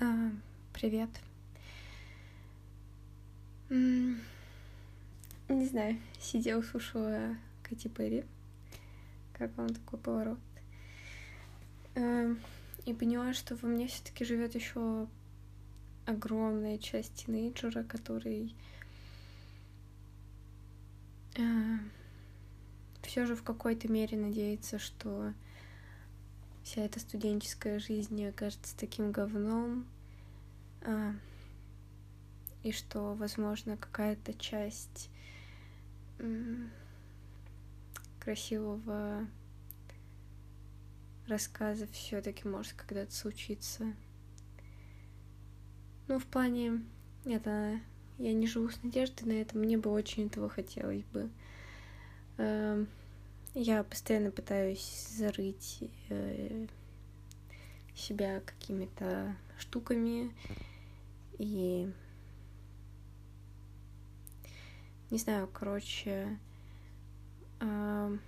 А, привет. Не знаю, сидела, слушала Кати Перри. Как вам такой поворот? Эм, И поняла, что во мне все-таки живет еще огромная часть тинейджера, который все же в какой-то мере надеется, что вся эта студенческая жизнь окажется таким говном, а, и что, возможно, какая-то часть м, красивого рассказа все-таки может когда-то случиться. Ну, в плане, нет, а, я не живу с надеждой на это, мне бы очень этого хотелось бы. Я постоянно пытаюсь зарыть э, себя какими-то штуками. И не знаю, короче, эм,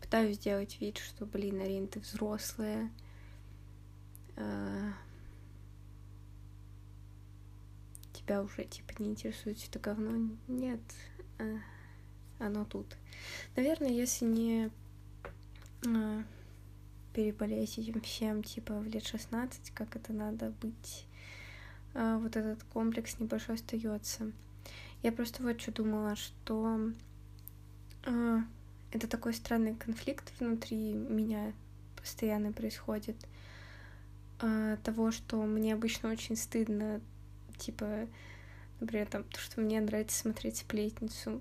пытаюсь сделать вид, что, блин, Арин, ты взрослая, э, тебя уже типа не интересует это говно. Нет, э, оно тут. Наверное, если не э, переболеть этим всем, типа в лет 16, как это надо быть, э, вот этот комплекс небольшой остается. Я просто вот что думала, что э, это такой странный конфликт внутри меня постоянно происходит. э, того, что мне обычно очень стыдно, типа, например, там, то, что мне нравится смотреть сплетницу.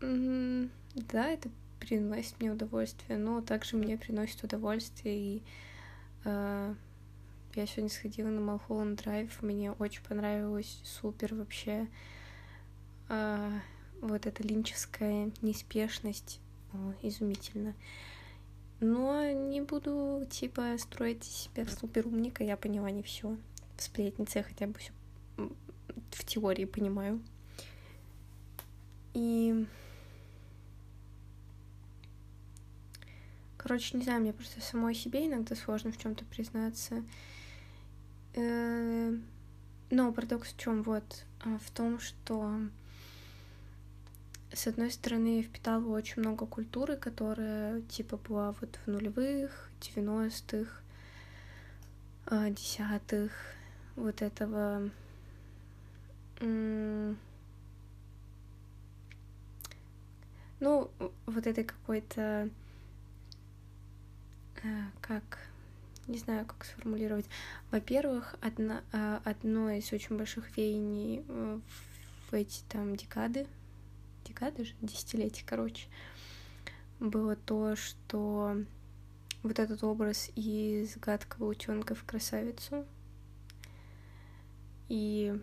Да, это приносит мне удовольствие, но также мне приносит удовольствие и э, я сегодня сходила на Малхолланд Драйв, мне очень понравилось, супер вообще. А, вот эта линческая неспешность, о, изумительно. Но не буду, типа, строить себя супер умника, я поняла не все. В сплетнице я хотя бы все в теории понимаю. И... Короче, не знаю, мне просто самой себе иногда сложно в чем-то признаться. Э, Но парадокс в чем? Вот, а, в том, что с одной стороны, я впитала очень много культуры, которая, типа, была вот в нулевых, девяностых, а, десятых, вот этого ну, вот этой какой-то как не знаю, как сформулировать. Во-первых, одна, а, одно из очень больших веяний э, в эти там декады, декады же, десятилетия, короче, было то, что вот этот образ из гадкого утенка в красавицу. И,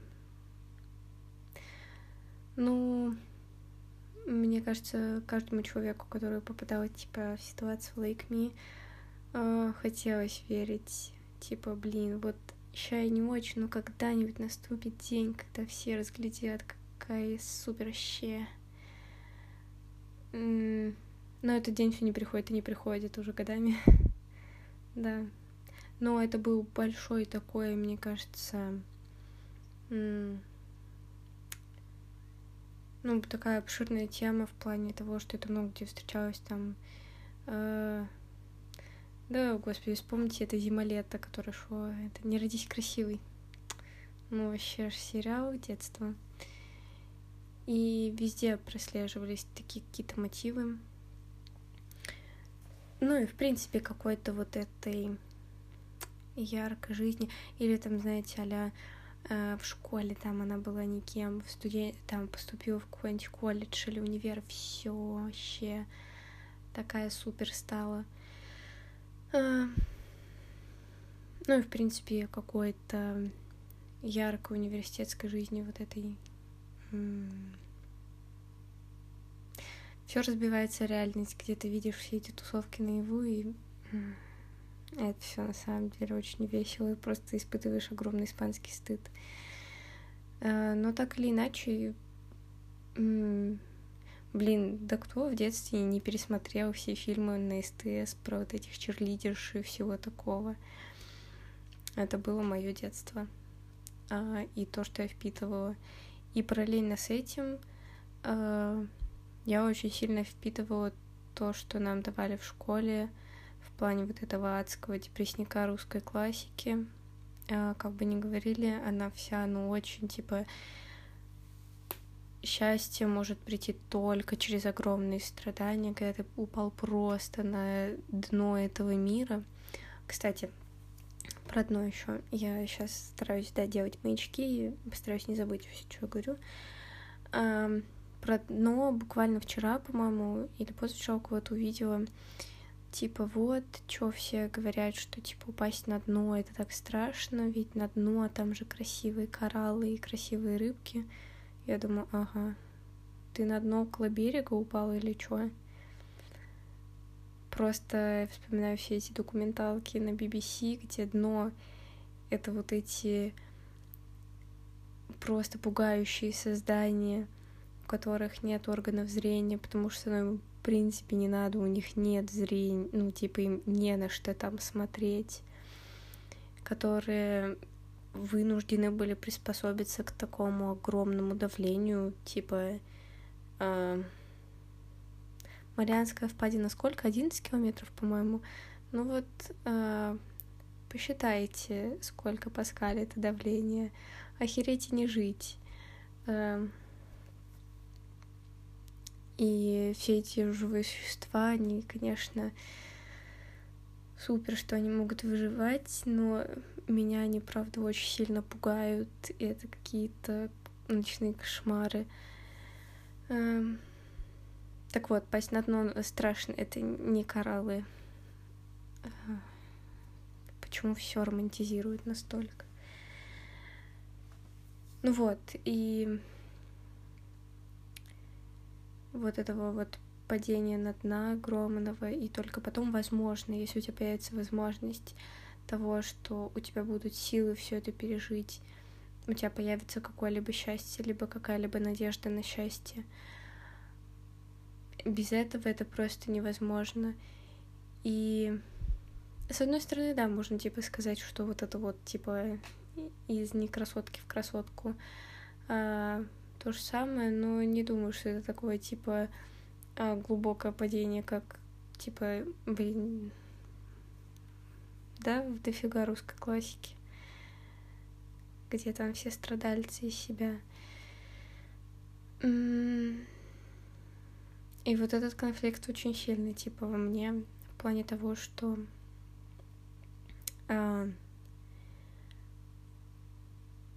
ну, мне кажется, каждому человеку, который попадал, типа, в ситуацию like me, э, хотелось верить, типа, блин, вот ща я не очень, но когда-нибудь наступит день, когда все разглядят, какая супер. М, Но этот день все не приходит и не приходит уже годами. Да. Но это был большой такой, мне кажется, ну, такая обширная тема в плане того, что это много где встречалось там. э, Да, господи, вспомните, это зима-лето, которое шло. Это «Не родись красивый». Ну, вообще ж сериал детства. И везде прослеживались такие какие-то мотивы. Ну и, в принципе, какой-то вот этой яркой жизни. Или там, знаете, а в школе там она была никем, в студен... там поступила в какой-нибудь колледж или универ, все вообще такая супер стала. А, Ну и, в принципе, какой-то яркой университетской жизни вот этой все разбивается реальность, где ты видишь все эти тусовки наяву, и это все на самом деле очень весело, и просто испытываешь огромный испанский стыд. Э, Но так или иначе, блин, да кто в детстве не пересмотрел все фильмы на СТС про вот этих черлидерш и всего такого? это было мое детство. А, и то, что я впитывала. И параллельно с этим а, я очень сильно впитывала то, что нам давали в школе в плане вот этого адского депрессника русской классики. А, как бы ни говорили, она вся, ну, очень, типа, счастье может прийти только через огромные страдания, когда ты упал просто на дно этого мира. Кстати, про дно еще. Я сейчас стараюсь, да, делать маячки постараюсь не забыть все, что я говорю. А, про дно буквально вчера, по-моему, или позавчера кого-то увидела. Типа, вот, что все говорят, что, типа, упасть на дно — это так страшно, ведь на дно а там же красивые кораллы и красивые рыбки. Я думаю, ага, ты на дно около берега упал или что? Просто вспоминаю все эти документалки на BBC, где дно — это вот эти просто пугающие создания, у которых нет органов зрения, потому что, ну, в принципе, не надо, у них нет зрения, ну, типа, им не на что там смотреть, которые вынуждены были приспособиться к такому огромному давлению, типа э, Марианская впадина сколько? 11 километров, по-моему. Ну вот э, посчитайте, сколько Паскаль это давление. Охереть и не жить. Э, и все эти живые существа, они, конечно, супер, что они могут выживать, но меня они, правда, очень сильно пугают. Это какие-то ночные кошмары. Эм... Так вот, пасть на дно страшно. Это не кораллы. Почему все романтизируют настолько? Ну вот, и вот этого вот падения на дна огромного, и только потом, возможно, если у тебя появится возможность того, что у тебя будут силы все это пережить, у тебя появится какое-либо счастье, либо какая-либо надежда на счастье. Без этого это просто невозможно. И с одной стороны, да, можно типа сказать, что вот это вот типа из некрасотки в красотку а, то же самое, но не думаю, что это такое типа а, глубокое падение, как типа, блин, да, в дофига русской классики, где там все страдальцы из себя. И вот этот конфликт очень сильный, типа, во мне, в плане того, что а,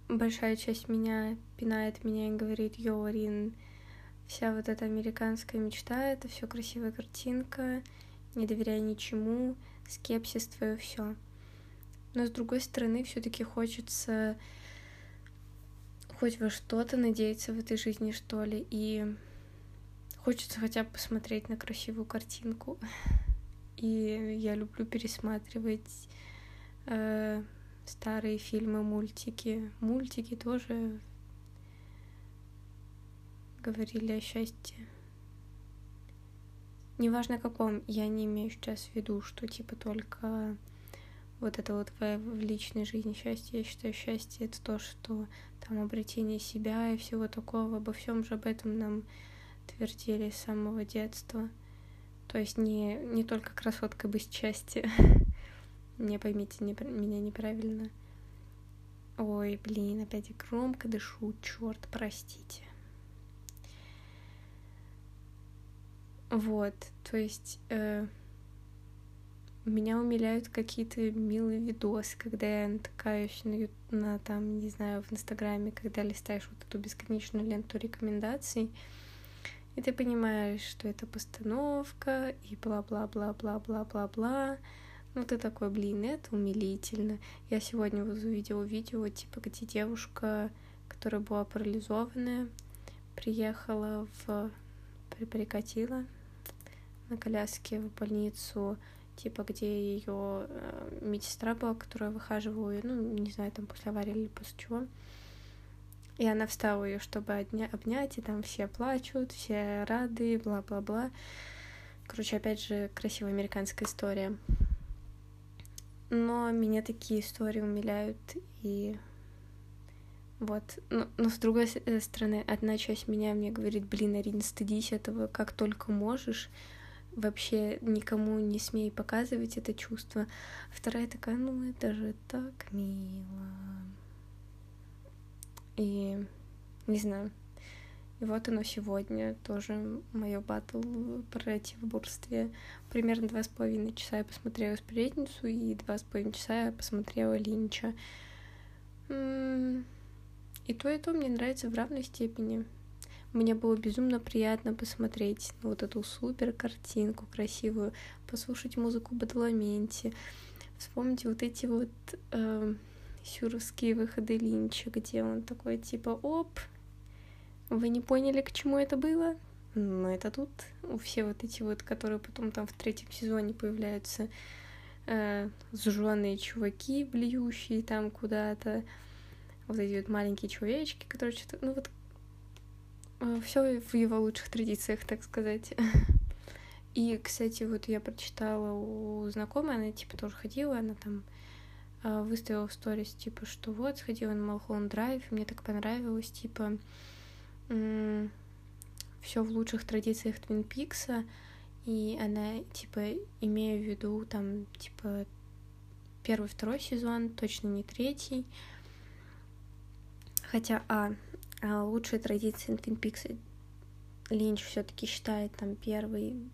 большая часть меня пинает меня и говорит, йо, Арин, вся вот эта американская мечта, это все красивая картинка, не доверяй ничему, скепсис твое все. Но с другой стороны, все-таки хочется хоть во что-то надеяться в этой жизни, что ли, и хочется хотя бы посмотреть на красивую картинку. И я люблю пересматривать э, старые фильмы, мультики. Мультики тоже говорили о счастье. Неважно каком, я не имею сейчас в виду, что типа только вот это вот в, личной жизни счастье. Я считаю, счастье это то, что там обретение себя и всего такого. Обо всем же об этом нам твердили с самого детства. То есть не, не только красотка быть счастье. Не поймите не, меня неправильно. Ой, блин, опять громко дышу, черт, простите. Вот, то есть э, меня умиляют какие-то милые видосы, когда я натыкаюсь на, на там, не знаю, в Инстаграме, когда листаешь вот эту бесконечную ленту рекомендаций, и ты понимаешь, что это постановка, и бла-бла-бла-бла-бла-бла-бла. Ну, ты такой, блин, это умилительно. Я сегодня вот увидела видео, типа, где девушка, которая была парализованная, приехала в... прикатила на коляске в больницу, типа, где ее э, медсестра была, которая выхаживала ее, ну, не знаю, там после аварии или после чего. И она встала ее, чтобы обнять, и там все плачут, все рады, бла-бла-бла. Короче, опять же, красивая американская история. но меня такие истории умиляют, и вот. Но, но с другой э, стороны, одна часть меня мне говорит, блин, Арина, стыдись этого как только можешь, вообще никому не смей показывать это чувство. Вторая такая, ну это же так мило. И не знаю. И вот оно сегодня тоже мое батл про бурстве Примерно два с половиной часа я посмотрела «Сплетницу», и два с половиной часа я посмотрела «Линча». И то, и то мне нравится в равной степени. Мне было безумно приятно посмотреть на вот эту супер картинку красивую, послушать музыку Бадаламенти, вспомнить вот эти вот э, сюрские выходы Линча, где он такой типа «Оп, вы не поняли, к чему это было? Но это тут все вот эти вот, которые потом там в третьем сезоне появляются, э, сжёные чуваки, блюющие там куда-то, вот эти вот маленькие человечки, которые что-то, ну вот, все в его лучших традициях, так сказать. И, кстати, вот я прочитала у знакомой, она типа тоже ходила, она там э, выставила в сторис, типа, что вот, сходила на Малхолланд Драйв, мне так понравилось, типа, все в лучших традициях Твин Пикса, и она, типа, имея в виду, там, типа, первый, второй сезон, точно не третий. Хотя, а, а лучшие традиции Пикса Линч все таки считает там первый,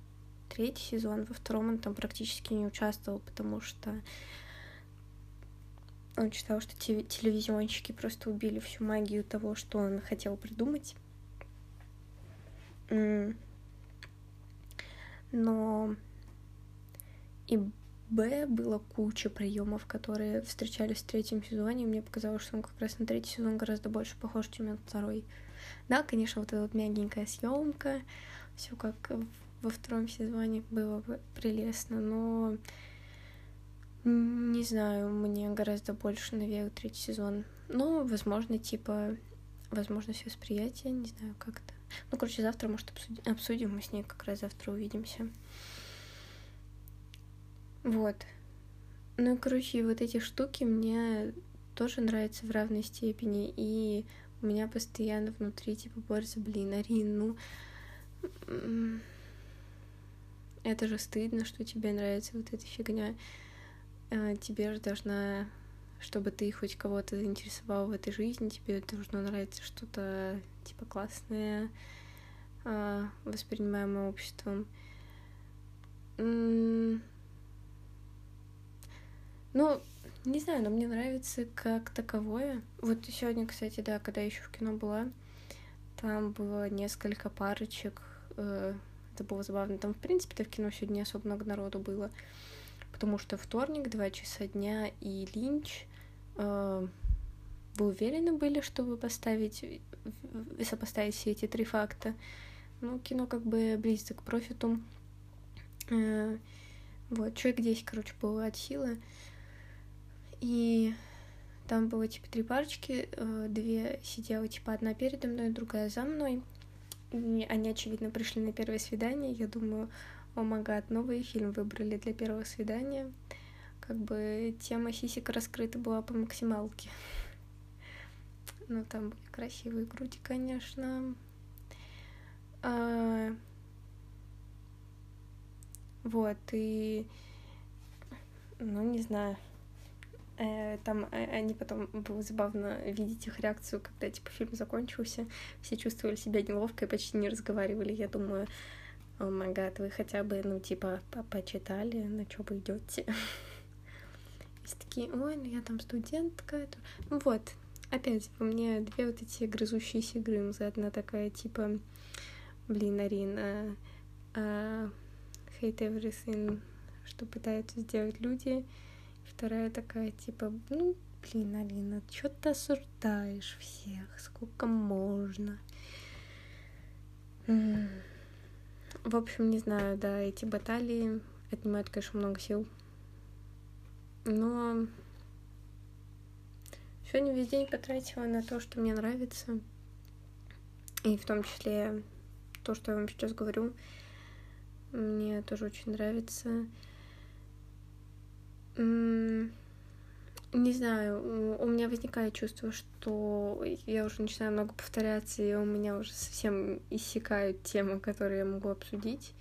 третий сезон, во втором он там практически не участвовал, потому что он считал, что телевизионщики просто убили всю магию того, что он хотел придумать. Но и Б было куча приемов, которые встречались в третьем сезоне, и мне показалось, что он как раз на третий сезон гораздо больше похож, чем на второй. Да, конечно, вот эта вот мягенькая съемка, все как во втором сезоне было бы прелестно, но не знаю, мне гораздо больше навеял третий сезон. Но, возможно, типа, возможность восприятия, не знаю, как-то. Ну, короче, завтра, может, обсудим, обсудим, мы с ней как раз завтра увидимся. Вот. Ну, короче, вот эти штуки мне тоже нравятся в равной степени, и у меня постоянно внутри, типа, борется, блин, Арин, ну... Это же стыдно, что тебе нравится вот эта фигня. А, тебе же должна чтобы ты хоть кого-то заинтересовал в этой жизни, тебе должно нравиться что-то типа классное, а, воспринимаемое обществом. Ну, не знаю, но мне нравится как таковое. Вот сегодня, кстати, да, когда я еще в кино была, там было несколько парочек. Э, это было забавно. Там, в принципе-то в кино сегодня не особо много народу было. Потому что вторник, два часа дня и Линч э, вы уверены были, чтобы поставить сопоставить все эти три факта? Ну, кино как бы близится к профиту. Э, вот, человек 10, короче, было от силы. И там было, типа, три парочки, э, две сидела, типа, одна передо мной, другая за мной. И они, очевидно, пришли на первое свидание. Я думаю, о магад, новый фильм выбрали для первого свидания как бы тема сисек раскрыта была по максималке. Ну, там были красивые груди, конечно. А... Вот, и... Ну, не знаю. Э, там э, они потом было забавно видеть их реакцию, когда типа фильм закончился. Все чувствовали себя неловко и почти не разговаривали. Я думаю, о май гад, вы хотя бы, ну, типа, почитали, на что вы идете. Все такие, ой, ну я там студентка. Ну вот, опять во мне две вот эти грызущиеся грымзы. Одна такая, типа, блин, Арина, uh, hate everything, что пытаются сделать люди. Вторая такая, типа, ну, блин, Алина, что ты осуждаешь всех? Сколько можно? В общем, не знаю, да, эти баталии отнимают, конечно, много сил. Но сегодня весь день потратила на то, что мне нравится. И в том числе то, что я вам сейчас говорю, мне тоже очень нравится. Не знаю, у меня возникает чувство, что я уже начинаю много повторяться, и у меня уже совсем иссякают темы, которые я могу обсудить.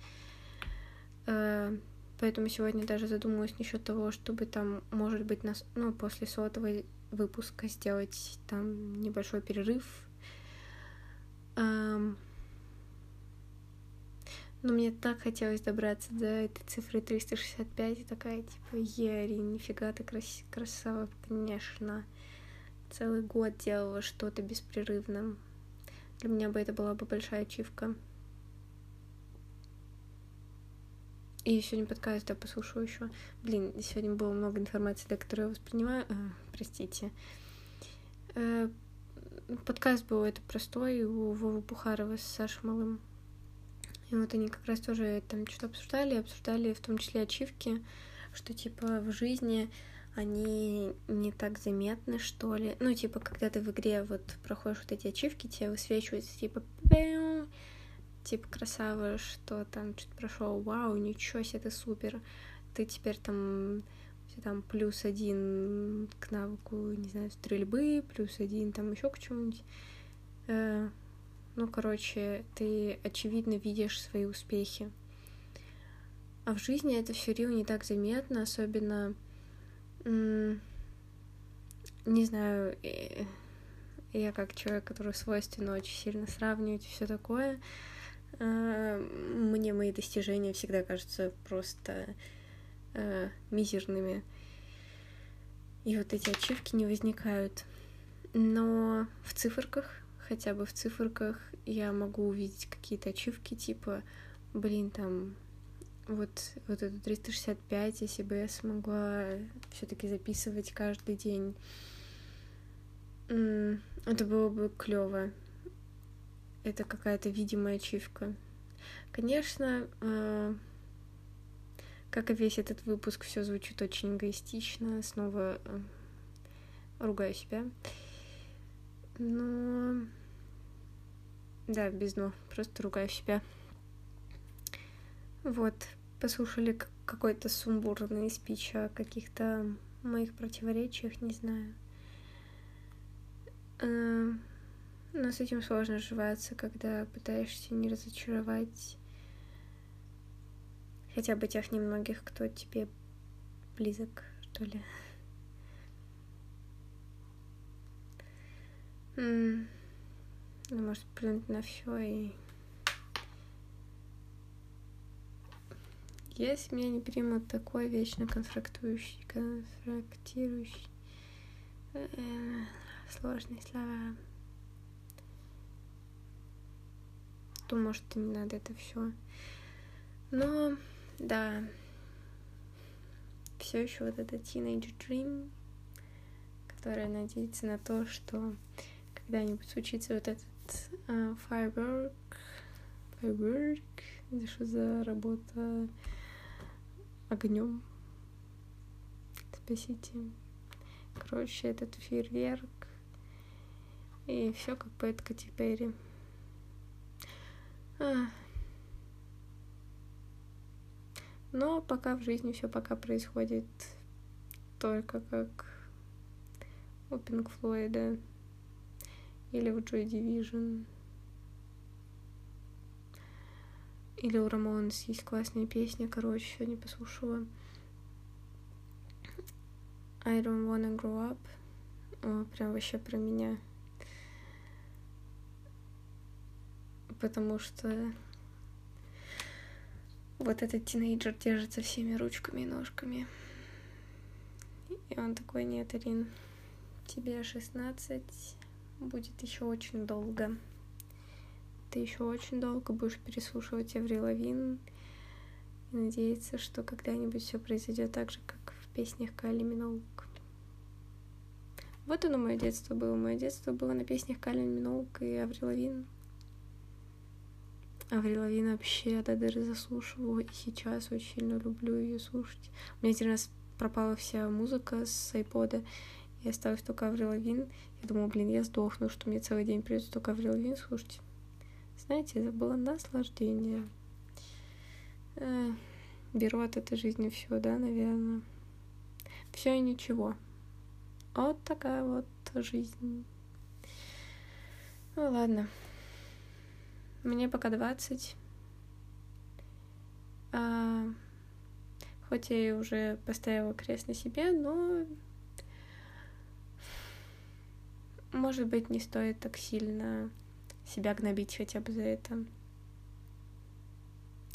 Э, поэтому сегодня даже задумалась насчет того, чтобы там, может быть, нас, ну, после сотого выпуска сделать там небольшой перерыв. Но мне так хотелось добраться до этой цифры 365, и такая, типа, Ери, нифига ты крас красава, конечно. Целый год делала что-то беспрерывно. Для меня бы это была бы большая ачивка. И сегодня подкаст я послушаю еще. Блин, сегодня было много информации, до которой я воспринимаю. Э, простите. Э, подкаст был это простой у Вовы Бухарова с Сашей Малым. И вот они как раз тоже там что-то обсуждали, обсуждали в том числе ачивки, что типа в жизни они не так заметны, что ли. Ну, типа, когда ты в игре вот проходишь вот эти ачивки, тебе высвечивается, типа, типа, красава, что там что-то прошел, вау, ничего себе, ты супер. Ты теперь там, там плюс один к навыку, не знаю, стрельбы, плюс один там еще к чему-нибудь. Э, ну, короче, ты очевидно видишь свои успехи. А в жизни это все равно не так заметно, особенно, не знаю, я как человек, который свойственно очень сильно сравнивать и все такое, э, мне мои достижения всегда кажутся просто э, мизерными. И вот эти ачивки не возникают. Но в циферках хотя бы в циферках я могу увидеть какие-то ачивки, типа, блин, там, вот, вот эту 365, если бы я смогла все-таки записывать каждый день, это было бы клево. Это какая-то видимая ачивка. Конечно, э, как и весь этот выпуск, все звучит очень эгоистично. Снова э, ругаю себя. Но... Да, без «но». Просто ругаю себя. Вот. Послушали какой-то сумбурный спич о каких-то моих противоречиях, не знаю. Э, но с этим сложно сживаться, когда пытаешься не разочаровать хотя бы тех немногих, кто тебе близок, что ли. Ну, может, плюнуть на все и... Если меня не примут такой вечно конфрактующий, конфрактирующий, э, сложные слова, то, может, и не надо это все. Но, да, все еще вот этот teenage dream, которая надеется на то, что когда-нибудь случится вот этот uh, firework, firework, это что за работа огнем? Спасите. Короче, этот фейерверк. И все как поэт Кати Перри. А. Но пока в жизни все пока происходит только как у Пинк Флойда или в Joy Division. Или у Рамонс есть классная песня, короче, сегодня послушала. I don't wanna grow up. О, прям вообще про меня. Потому что вот этот тинейджер держится всеми ручками и ножками. И он такой, нет, Ирин, тебе 16, будет еще очень долго. Ты еще очень долго будешь переслушивать Эври Лавин и надеяться, что когда-нибудь все произойдет так же, как в песнях Кали Миноук. Вот оно мое детство было. Мое детство было на песнях Кали Миноук и Аври Лавин. Аври Лавин вообще до дыры заслушиваю, и сейчас очень сильно люблю ее слушать. У меня один раз пропала вся музыка с айпода, и осталась только Аври Лавин. Я думала, блин, я сдохну, что мне целый день придется только Аврил Лавин слушать. Знаете, это было наслаждение. Э, беру от этой жизни все, да, наверное. все и ничего. Вот такая вот жизнь. Ну ладно. Мне пока 20. А, хоть я и уже поставила крест на себе, но может быть, не стоит так сильно себя гнобить хотя бы за это.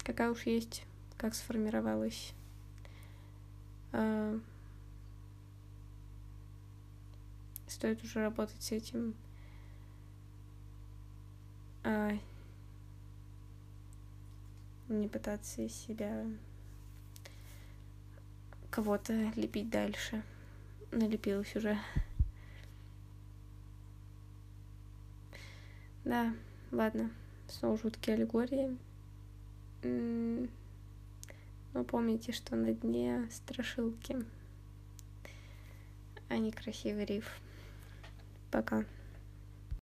Какая уж есть, как сформировалась. А, стоит уже работать с этим. А, не пытаться из себя кого-то лепить дальше. Налепилась уже. Да, ладно. Снова жуткие аллегории. Но помните, что на дне страшилки, а не красивый риф. Пока.